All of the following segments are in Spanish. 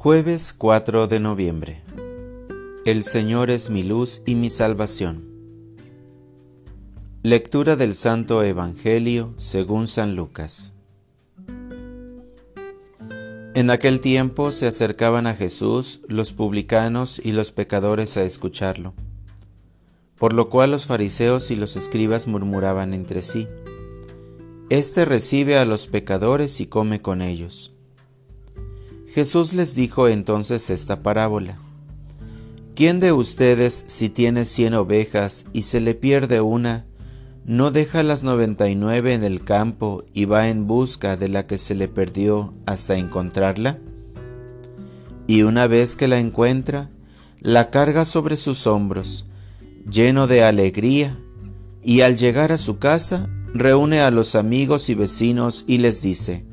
Jueves 4 de noviembre. El Señor es mi luz y mi salvación. Lectura del Santo Evangelio según San Lucas. En aquel tiempo se acercaban a Jesús los publicanos y los pecadores a escucharlo, por lo cual los fariseos y los escribas murmuraban entre sí, Este recibe a los pecadores y come con ellos. Jesús les dijo entonces esta parábola. ¿Quién de ustedes, si tiene cien ovejas y se le pierde una, no deja las noventa y nueve en el campo y va en busca de la que se le perdió hasta encontrarla? Y una vez que la encuentra, la carga sobre sus hombros, lleno de alegría, y al llegar a su casa, reúne a los amigos y vecinos y les dice,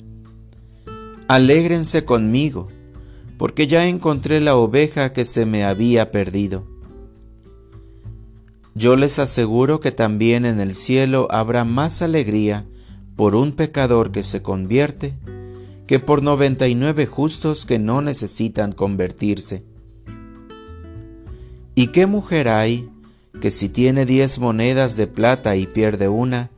Alégrense conmigo, porque ya encontré la oveja que se me había perdido. Yo les aseguro que también en el cielo habrá más alegría por un pecador que se convierte que por noventa y nueve justos que no necesitan convertirse. ¿Y qué mujer hay que si tiene diez monedas de plata y pierde una,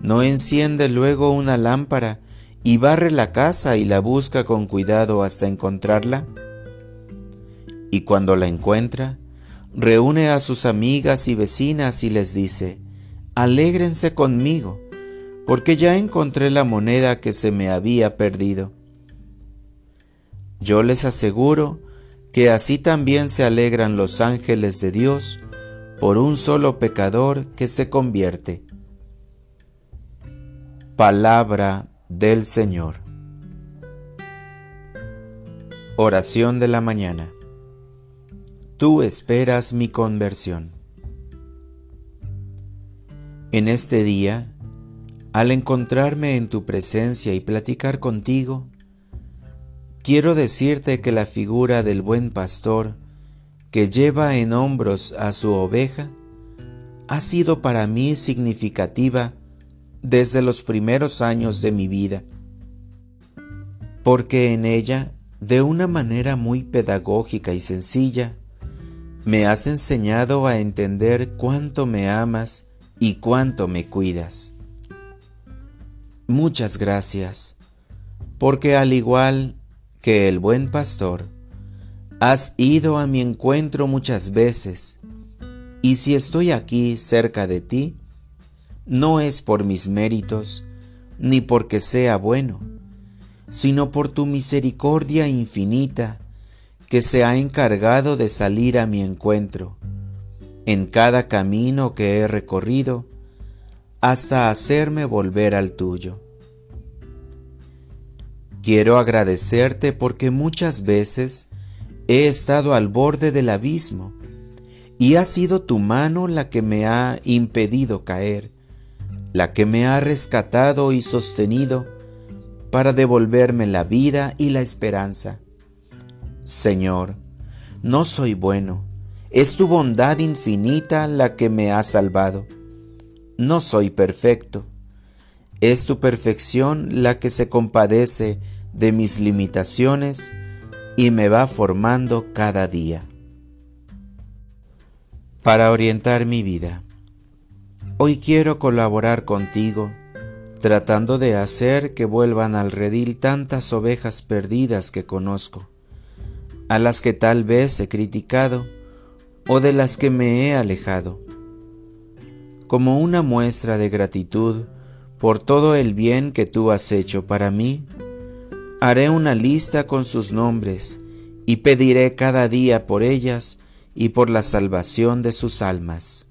no enciende luego una lámpara y barre la casa y la busca con cuidado hasta encontrarla? Y cuando la encuentra, reúne a sus amigas y vecinas y les dice, Alégrense conmigo, porque ya encontré la moneda que se me había perdido. Yo les aseguro que así también se alegran los ángeles de Dios por un solo pecador que se convierte. Palabra del Señor. Oración de la mañana. Tú esperas mi conversión. En este día, al encontrarme en tu presencia y platicar contigo, quiero decirte que la figura del buen pastor que lleva en hombros a su oveja ha sido para mí significativa desde los primeros años de mi vida, porque en ella, de una manera muy pedagógica y sencilla, me has enseñado a entender cuánto me amas y cuánto me cuidas. Muchas gracias, porque al igual que el buen pastor, has ido a mi encuentro muchas veces, y si estoy aquí cerca de ti, no es por mis méritos, ni porque sea bueno, sino por tu misericordia infinita que se ha encargado de salir a mi encuentro en cada camino que he recorrido hasta hacerme volver al tuyo. Quiero agradecerte porque muchas veces he estado al borde del abismo y ha sido tu mano la que me ha impedido caer la que me ha rescatado y sostenido para devolverme la vida y la esperanza. Señor, no soy bueno, es tu bondad infinita la que me ha salvado. No soy perfecto, es tu perfección la que se compadece de mis limitaciones y me va formando cada día. Para orientar mi vida. Hoy quiero colaborar contigo, tratando de hacer que vuelvan al redil tantas ovejas perdidas que conozco, a las que tal vez he criticado o de las que me he alejado. Como una muestra de gratitud por todo el bien que tú has hecho para mí, haré una lista con sus nombres y pediré cada día por ellas y por la salvación de sus almas.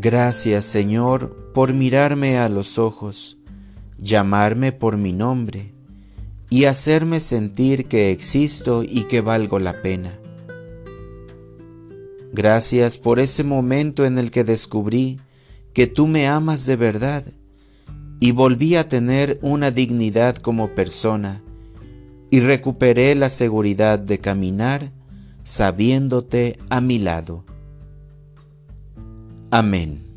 Gracias Señor por mirarme a los ojos, llamarme por mi nombre y hacerme sentir que existo y que valgo la pena. Gracias por ese momento en el que descubrí que tú me amas de verdad y volví a tener una dignidad como persona y recuperé la seguridad de caminar sabiéndote a mi lado. Amén.